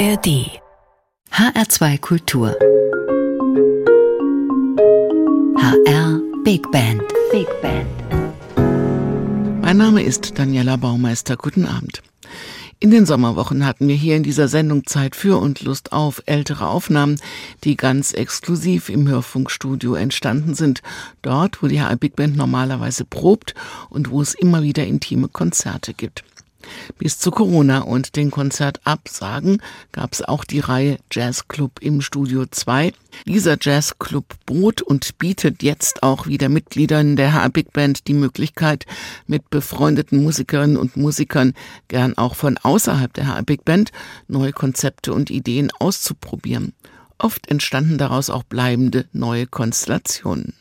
ARD HR2 Kultur HR Big Band Big Band Mein Name ist Daniela Baumeister. Guten Abend. In den Sommerwochen hatten wir hier in dieser Sendung Zeit für und Lust auf ältere Aufnahmen, die ganz exklusiv im Hörfunkstudio entstanden sind. Dort, wo die HR Big Band normalerweise probt und wo es immer wieder intime Konzerte gibt. Bis zu Corona und den Konzertabsagen gab es auch die Reihe Jazzclub im Studio 2. Dieser Jazzclub bot und bietet jetzt auch wieder Mitgliedern der HR Big Band die Möglichkeit, mit befreundeten Musikerinnen und Musikern, gern auch von außerhalb der HR Big Band, neue Konzepte und Ideen auszuprobieren. Oft entstanden daraus auch bleibende neue Konstellationen.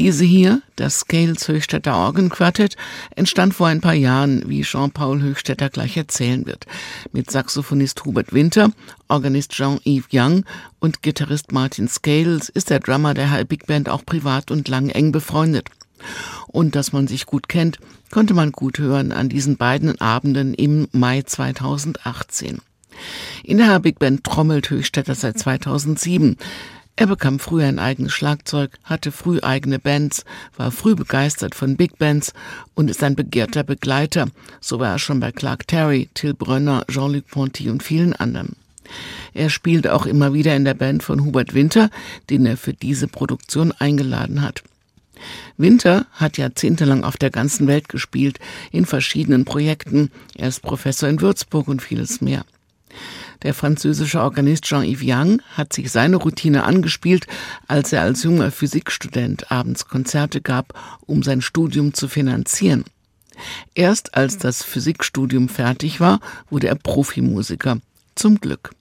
Diese hier, das Scales Höchstädter Orgenquartett, entstand vor ein paar Jahren, wie Jean-Paul Höchstädter gleich erzählen wird, mit Saxophonist Hubert Winter, Organist Jean-Yves Young und Gitarrist Martin Scales ist der Drummer der High Big Band auch privat und lang eng befreundet. Und dass man sich gut kennt, konnte man gut hören an diesen beiden Abenden im Mai 2018. In der Big Band trommelt Höchstädter seit 2007. Er bekam früh ein eigenes Schlagzeug, hatte früh eigene Bands, war früh begeistert von Big Bands und ist ein begehrter Begleiter. So war er schon bei Clark Terry, Till Brönner, Jean-Luc Ponty und vielen anderen. Er spielt auch immer wieder in der Band von Hubert Winter, den er für diese Produktion eingeladen hat. Winter hat jahrzehntelang auf der ganzen Welt gespielt, in verschiedenen Projekten. Er ist Professor in Würzburg und vieles mehr. Der französische Organist Jean-Yves Young hat sich seine Routine angespielt, als er als junger Physikstudent abends Konzerte gab, um sein Studium zu finanzieren. Erst als das Physikstudium fertig war, wurde er Profimusiker. Zum Glück.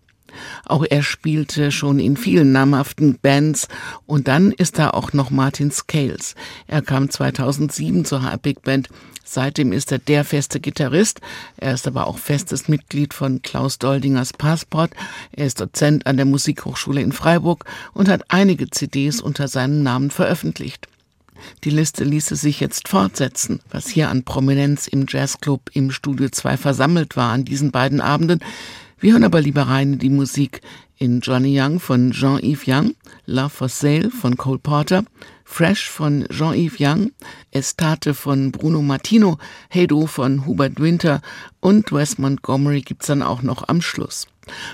Auch er spielte schon in vielen namhaften Bands und dann ist da auch noch Martin Scales. Er kam 2007 zur HR Big Band. Seitdem ist er der feste Gitarrist. Er ist aber auch festes Mitglied von Klaus Doldingers Passport. Er ist Dozent an der Musikhochschule in Freiburg und hat einige CDs unter seinem Namen veröffentlicht. Die Liste ließe sich jetzt fortsetzen, was hier an Prominenz im Jazzclub im Studio 2 versammelt war an diesen beiden Abenden. Wir hören aber lieber rein in die Musik in Johnny Young von Jean-Yves Young, Love for Sale von Cole Porter, Fresh von Jean-Yves Young, Estate von Bruno Martino, Hey Do von Hubert Winter und Wes Montgomery gibt's dann auch noch am Schluss.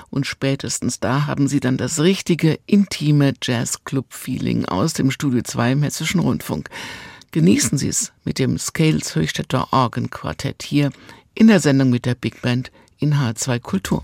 Und spätestens da haben Sie dann das richtige, intime Jazzclub-Feeling aus dem Studio 2 im Hessischen Rundfunk. Genießen Sie es mit dem Scales Höchstädter Organ Quartett hier in der Sendung mit der Big Band in H2 Kultur.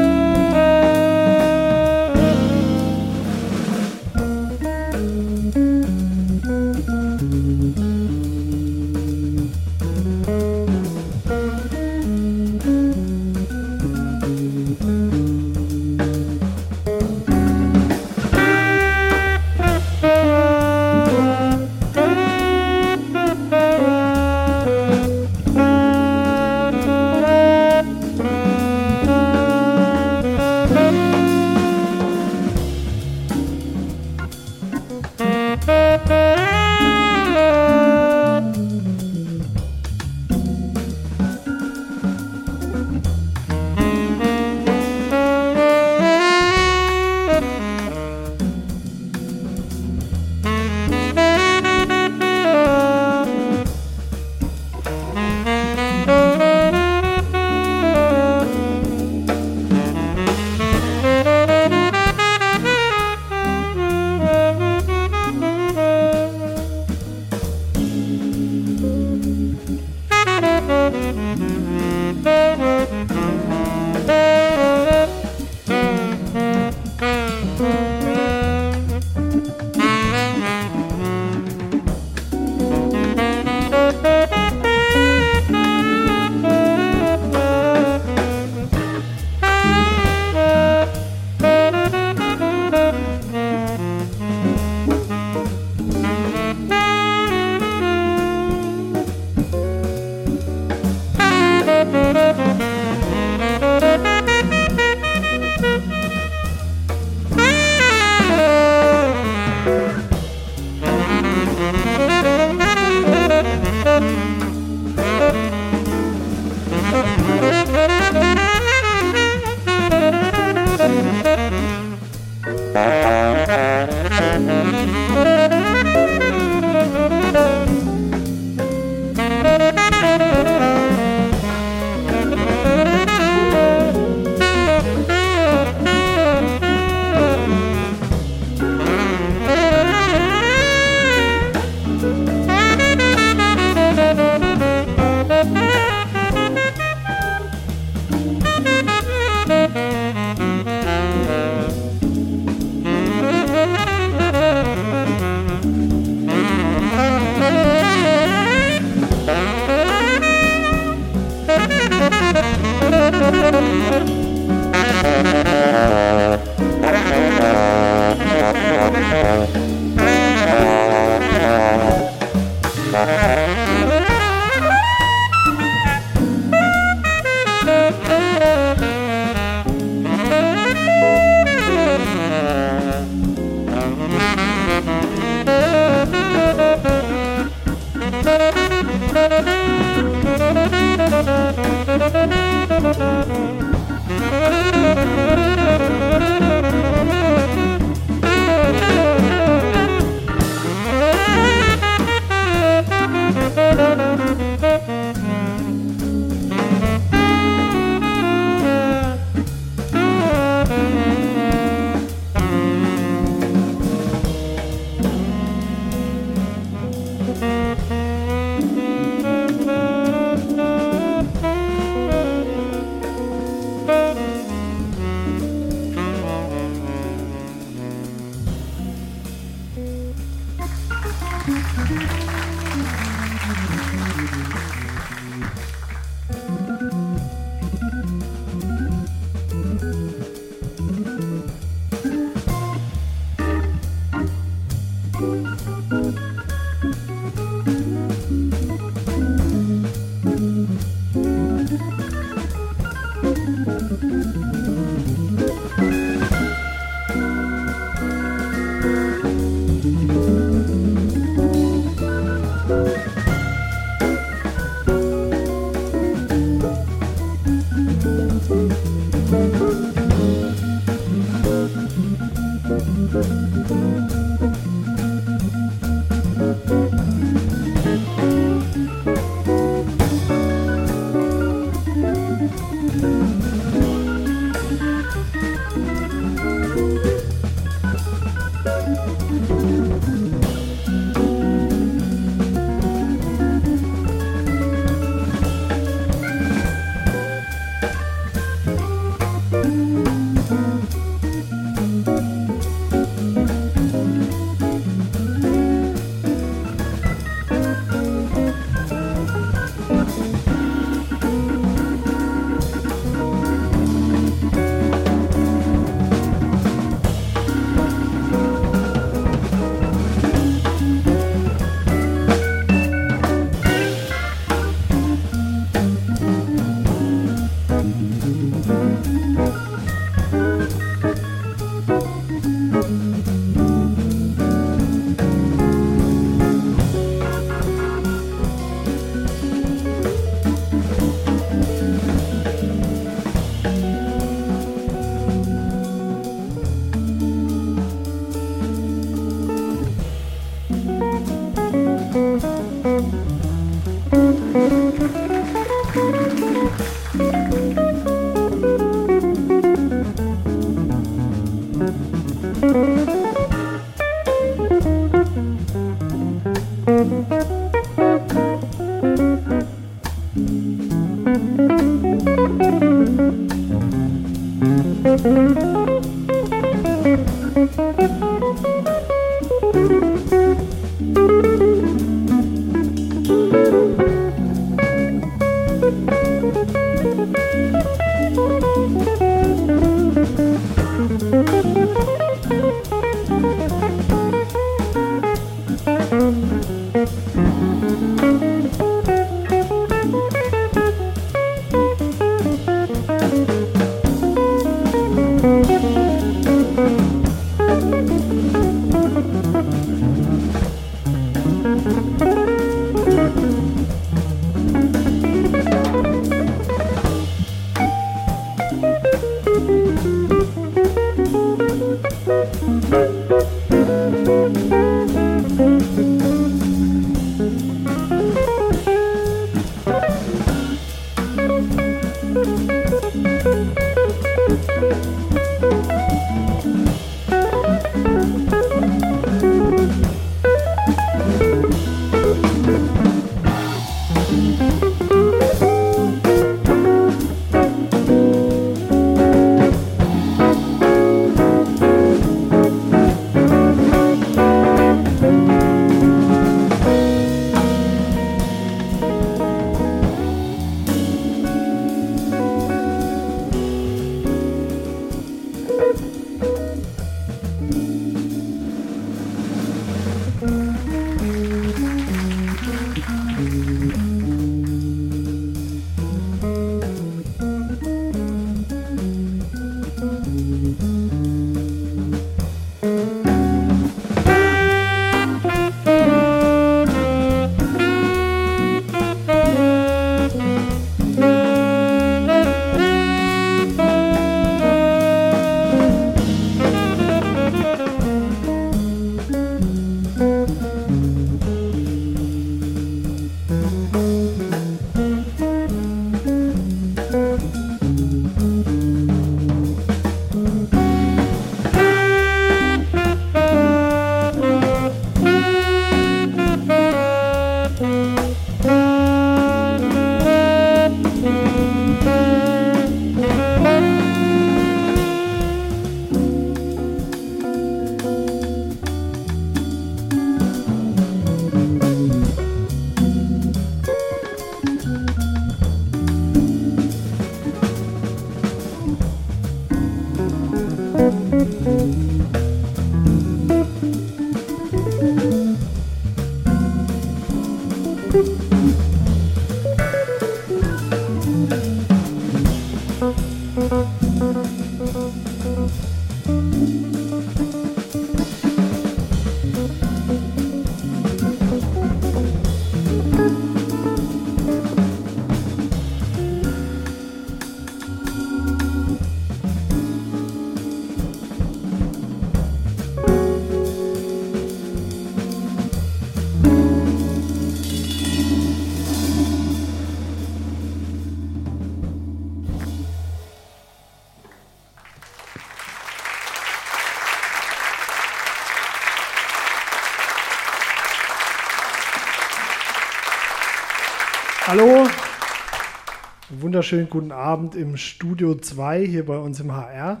wunderschönen guten Abend im Studio 2 hier bei uns im HR.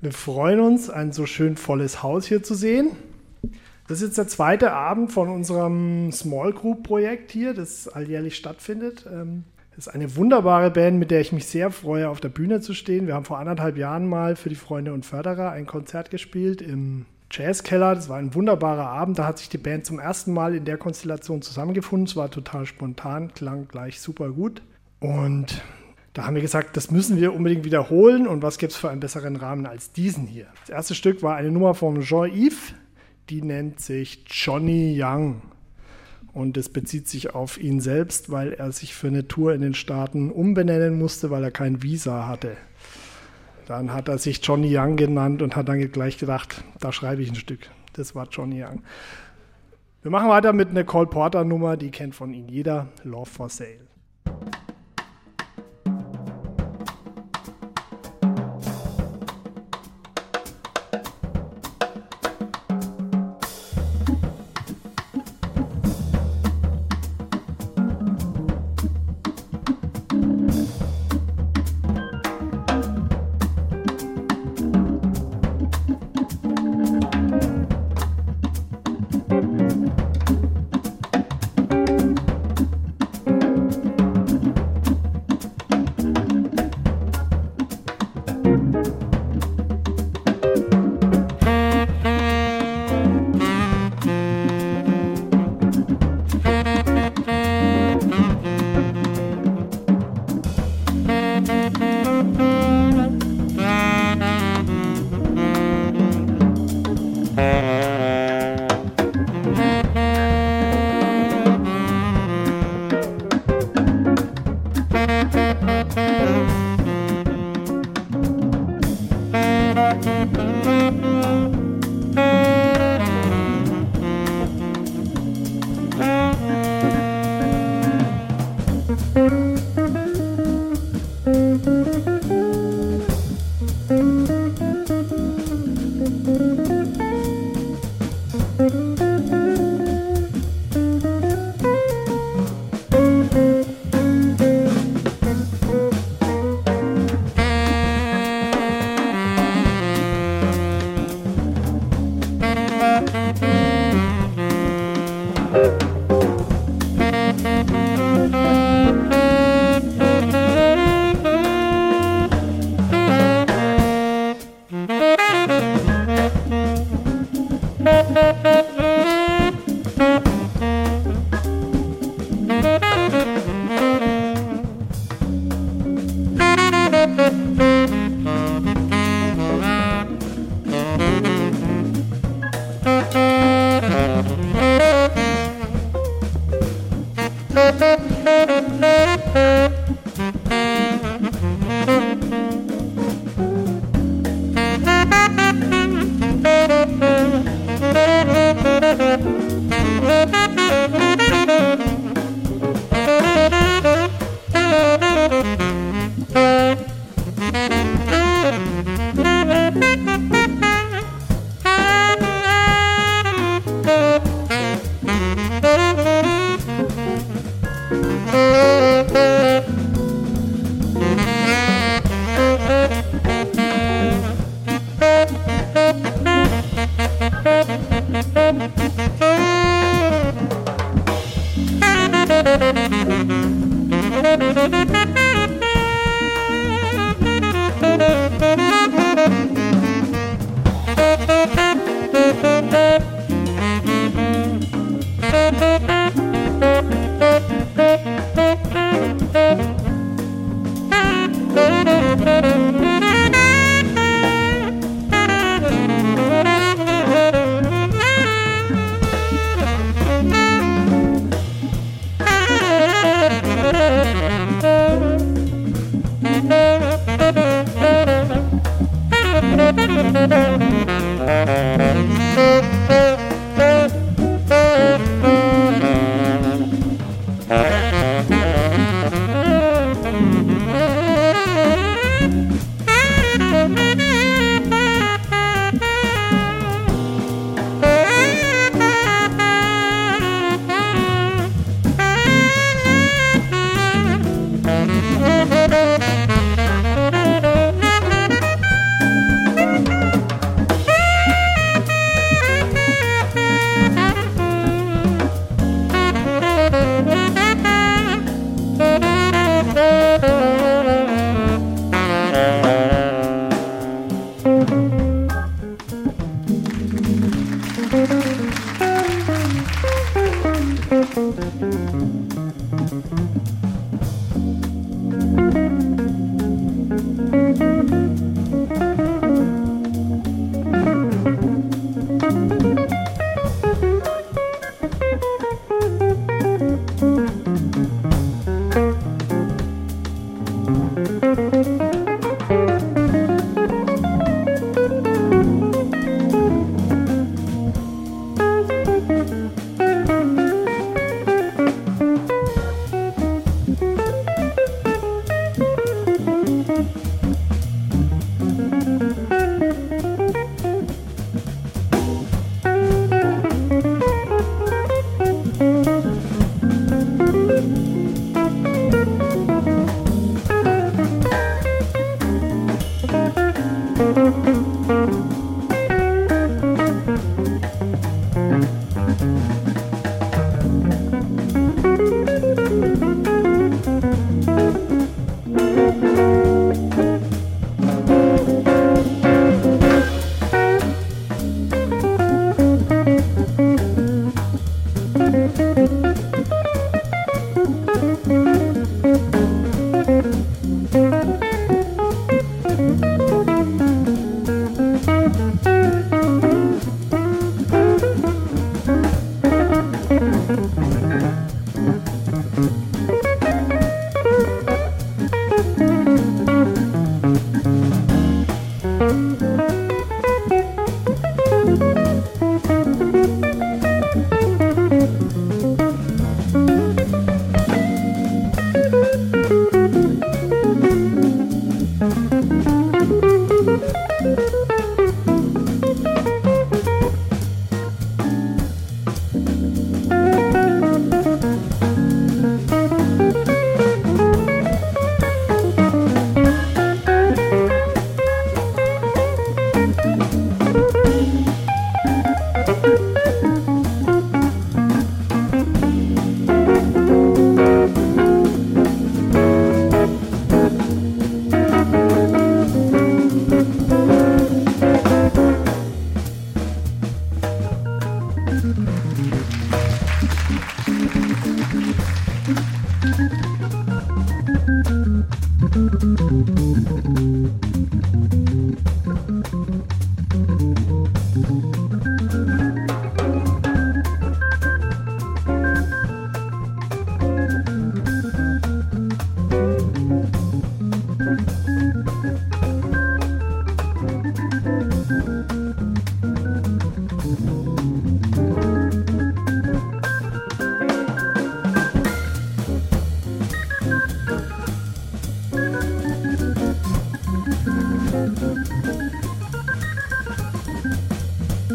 Wir freuen uns, ein so schön volles Haus hier zu sehen. Das ist jetzt der zweite Abend von unserem Small Group Projekt hier, das alljährlich stattfindet. Ähm, das ist eine wunderbare Band, mit der ich mich sehr freue, auf der Bühne zu stehen. Wir haben vor anderthalb Jahren mal für die Freunde und Förderer ein Konzert gespielt im Jazzkeller. Das war ein wunderbarer Abend. Da hat sich die Band zum ersten Mal in der Konstellation zusammengefunden. Es war total spontan, klang gleich super gut. Und da haben wir gesagt, das müssen wir unbedingt wiederholen. Und was gibt es für einen besseren Rahmen als diesen hier? Das erste Stück war eine Nummer von Jean-Yves. Die nennt sich Johnny Young. Und es bezieht sich auf ihn selbst, weil er sich für eine Tour in den Staaten umbenennen musste, weil er kein Visa hatte. Dann hat er sich Johnny Young genannt und hat dann gleich gedacht, da schreibe ich ein Stück. Das war Johnny Young. Wir machen weiter mit einer Cole Porter Nummer, die kennt von Ihnen jeder, Love for Sale.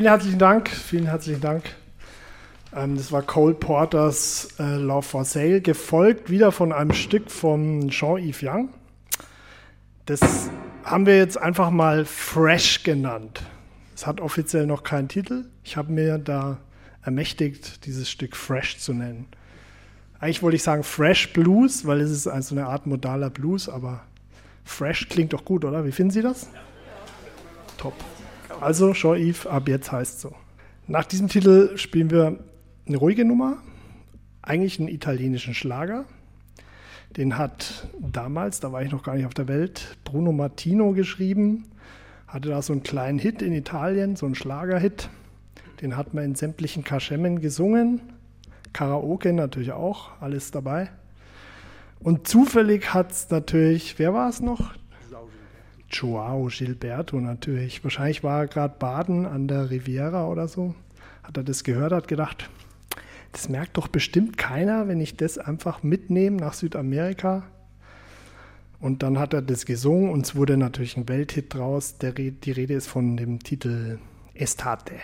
Vielen herzlichen Dank, vielen herzlichen Dank. Ähm, das war Cole Porters äh, Love for Sale, gefolgt wieder von einem Stück von Jean-Yves Young. Das haben wir jetzt einfach mal Fresh genannt. Es hat offiziell noch keinen Titel. Ich habe mir da ermächtigt, dieses Stück Fresh zu nennen. Eigentlich wollte ich sagen Fresh Blues, weil es ist also eine Art modaler Blues, aber Fresh klingt doch gut, oder? Wie finden Sie das? Top. Also, Jean-Yves, ab jetzt heißt so. Nach diesem Titel spielen wir eine ruhige Nummer, eigentlich einen italienischen Schlager. Den hat damals, da war ich noch gar nicht auf der Welt, Bruno Martino geschrieben. Hatte da so einen kleinen Hit in Italien, so einen Schlagerhit. Den hat man in sämtlichen Kaschemmen gesungen. Karaoke natürlich auch, alles dabei. Und zufällig hat es natürlich, wer war es noch? Joao Gilberto natürlich. Wahrscheinlich war er gerade baden an der Riviera oder so. Hat er das gehört, hat gedacht, das merkt doch bestimmt keiner, wenn ich das einfach mitnehme nach Südamerika. Und dann hat er das gesungen und es wurde natürlich ein Welthit draus. Der, die Rede ist von dem Titel Estate.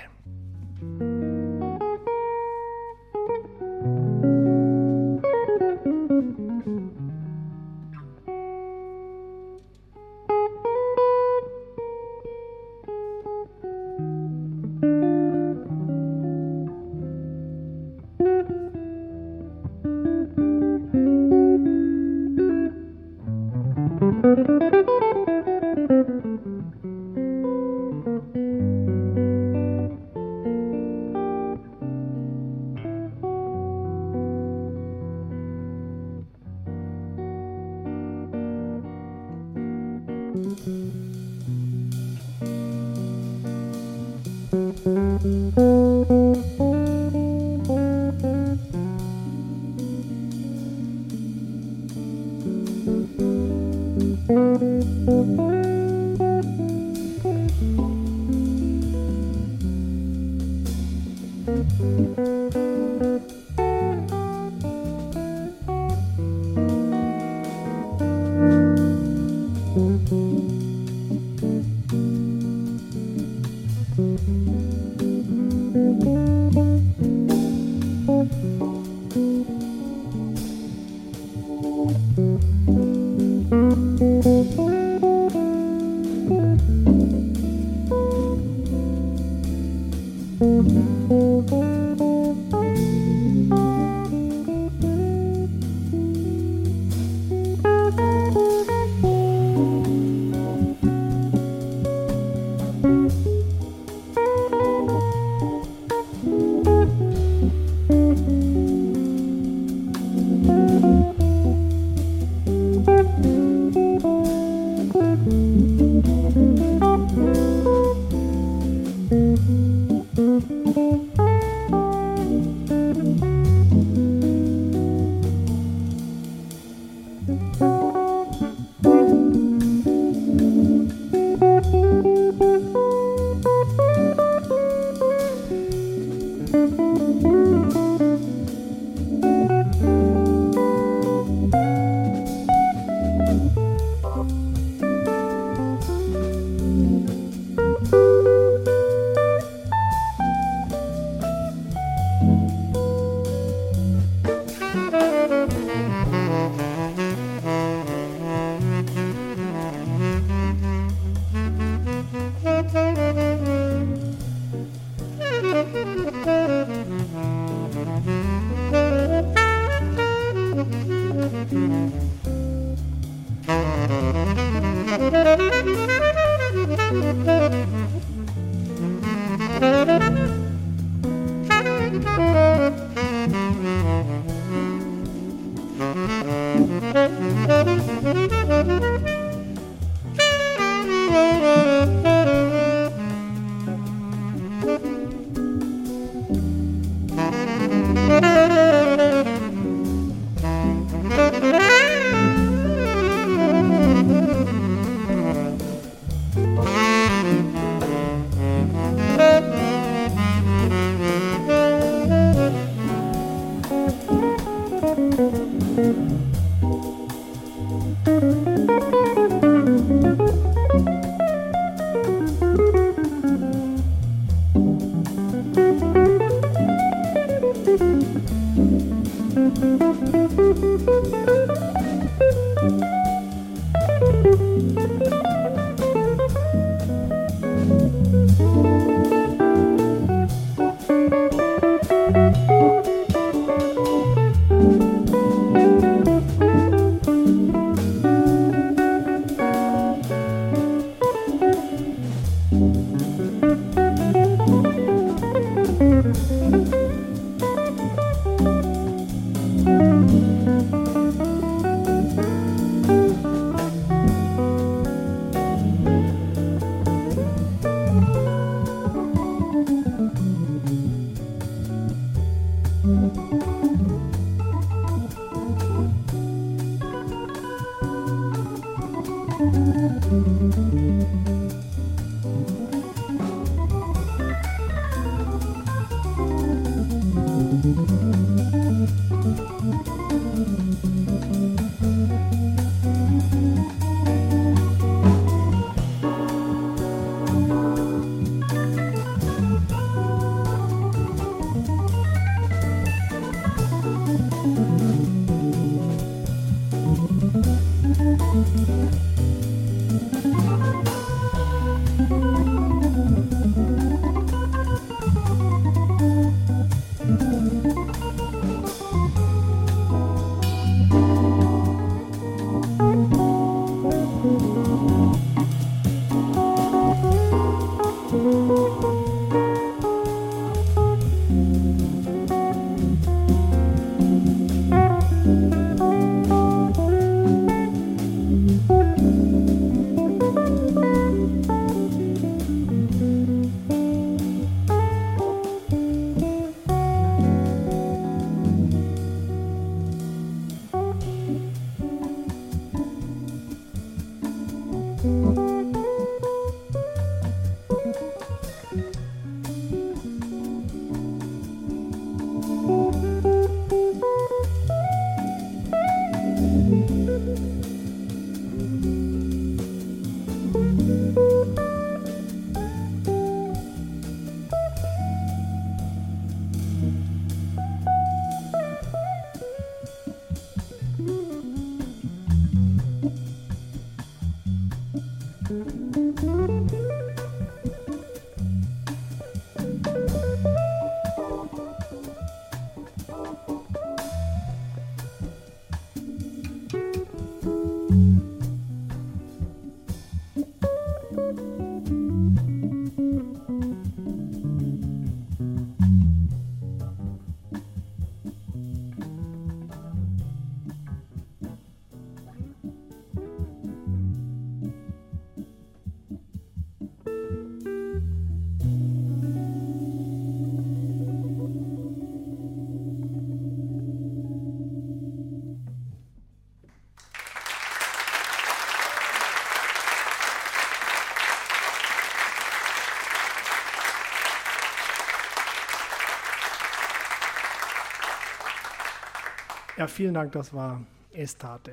Vielen Dank, das war Estate.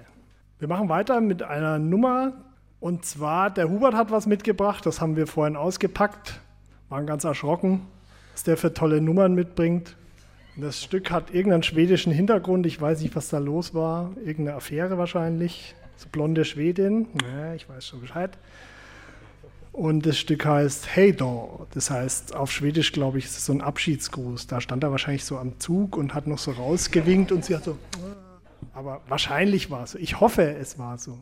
Wir machen weiter mit einer Nummer und zwar, der Hubert hat was mitgebracht, das haben wir vorhin ausgepackt, waren ganz erschrocken, was der für tolle Nummern mitbringt. Das Stück hat irgendeinen schwedischen Hintergrund, ich weiß nicht, was da los war, irgendeine Affäre wahrscheinlich, so blonde Schwedin, ja, ich weiß schon Bescheid. Und das Stück heißt Hey Do. Das heißt, auf Schwedisch, glaube ich, ist es so ein Abschiedsgruß. Da stand er wahrscheinlich so am Zug und hat noch so rausgewinkt und sie hat so. Aber wahrscheinlich war es so. Ich hoffe, es war so.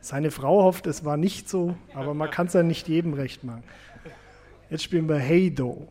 Seine Frau hofft, es war nicht so, aber man kann es ja nicht jedem recht machen. Jetzt spielen wir Hey Do.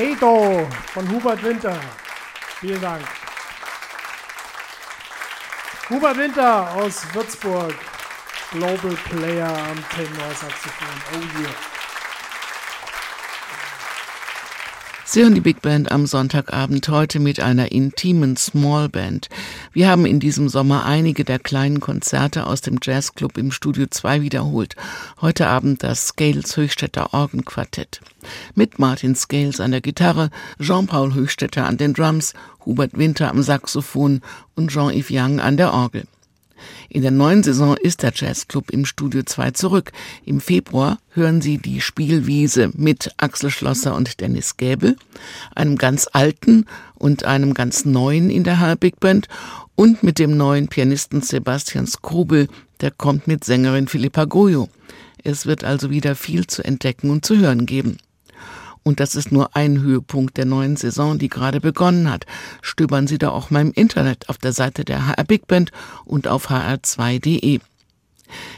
Do von Hubert Winter. Vielen Dank. Hubert Winter aus Würzburg, Global Player am Tenorsaxophon. Oh yeah. Sie hören die Big Band am Sonntagabend heute mit einer intimen Small Band. Wir haben in diesem Sommer einige der kleinen Konzerte aus dem Jazzclub im Studio 2 wiederholt. Heute Abend das Scales Höchstädter Orgenquartett. Mit Martin Scales an der Gitarre, Jean-Paul Höchstädter an den Drums, Hubert Winter am Saxophon und Jean-Yves Young an der Orgel. In der neuen Saison ist der Jazzclub im Studio 2 zurück. Im Februar hören Sie die Spielwiese mit Axel Schlosser und Dennis Gäbel, einem ganz alten und einem ganz neuen in der HR Big Band und mit dem neuen Pianisten Sebastian Skrubel, der kommt mit Sängerin Philippa Goyo. Es wird also wieder viel zu entdecken und zu hören geben. Und das ist nur ein Höhepunkt der neuen Saison, die gerade begonnen hat. Stöbern Sie da auch mal im Internet auf der Seite der HR Big Band und auf hr2.de.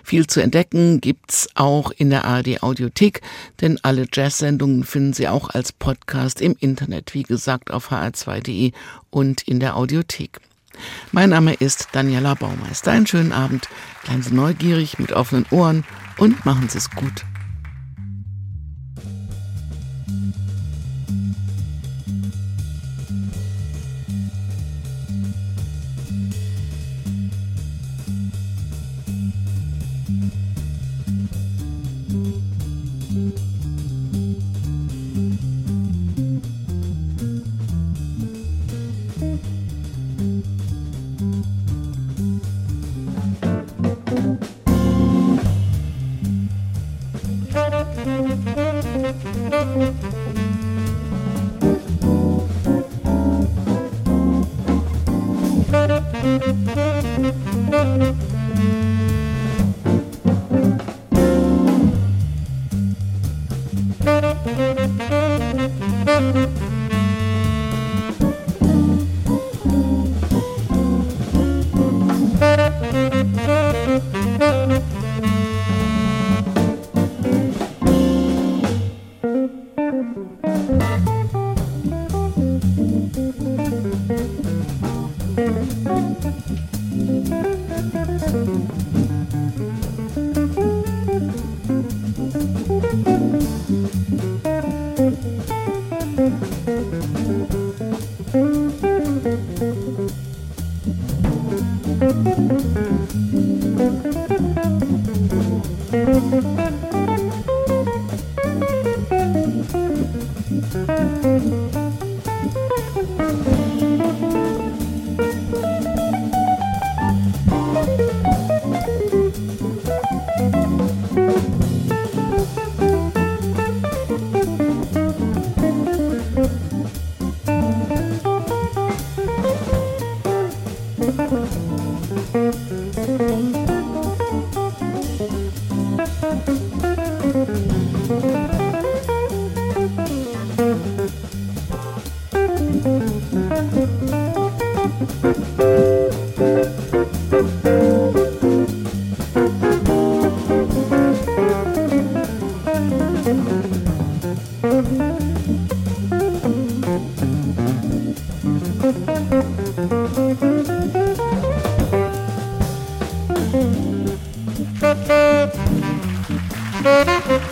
Viel zu entdecken gibt's auch in der ARD Audiothek, denn alle Jazz-Sendungen finden Sie auch als Podcast im Internet, wie gesagt auf hr2.de und in der Audiothek. Mein Name ist Daniela Baumeister. Einen schönen Abend. Bleiben Sie neugierig mit offenen Ohren und machen Sie es gut. Música Thank.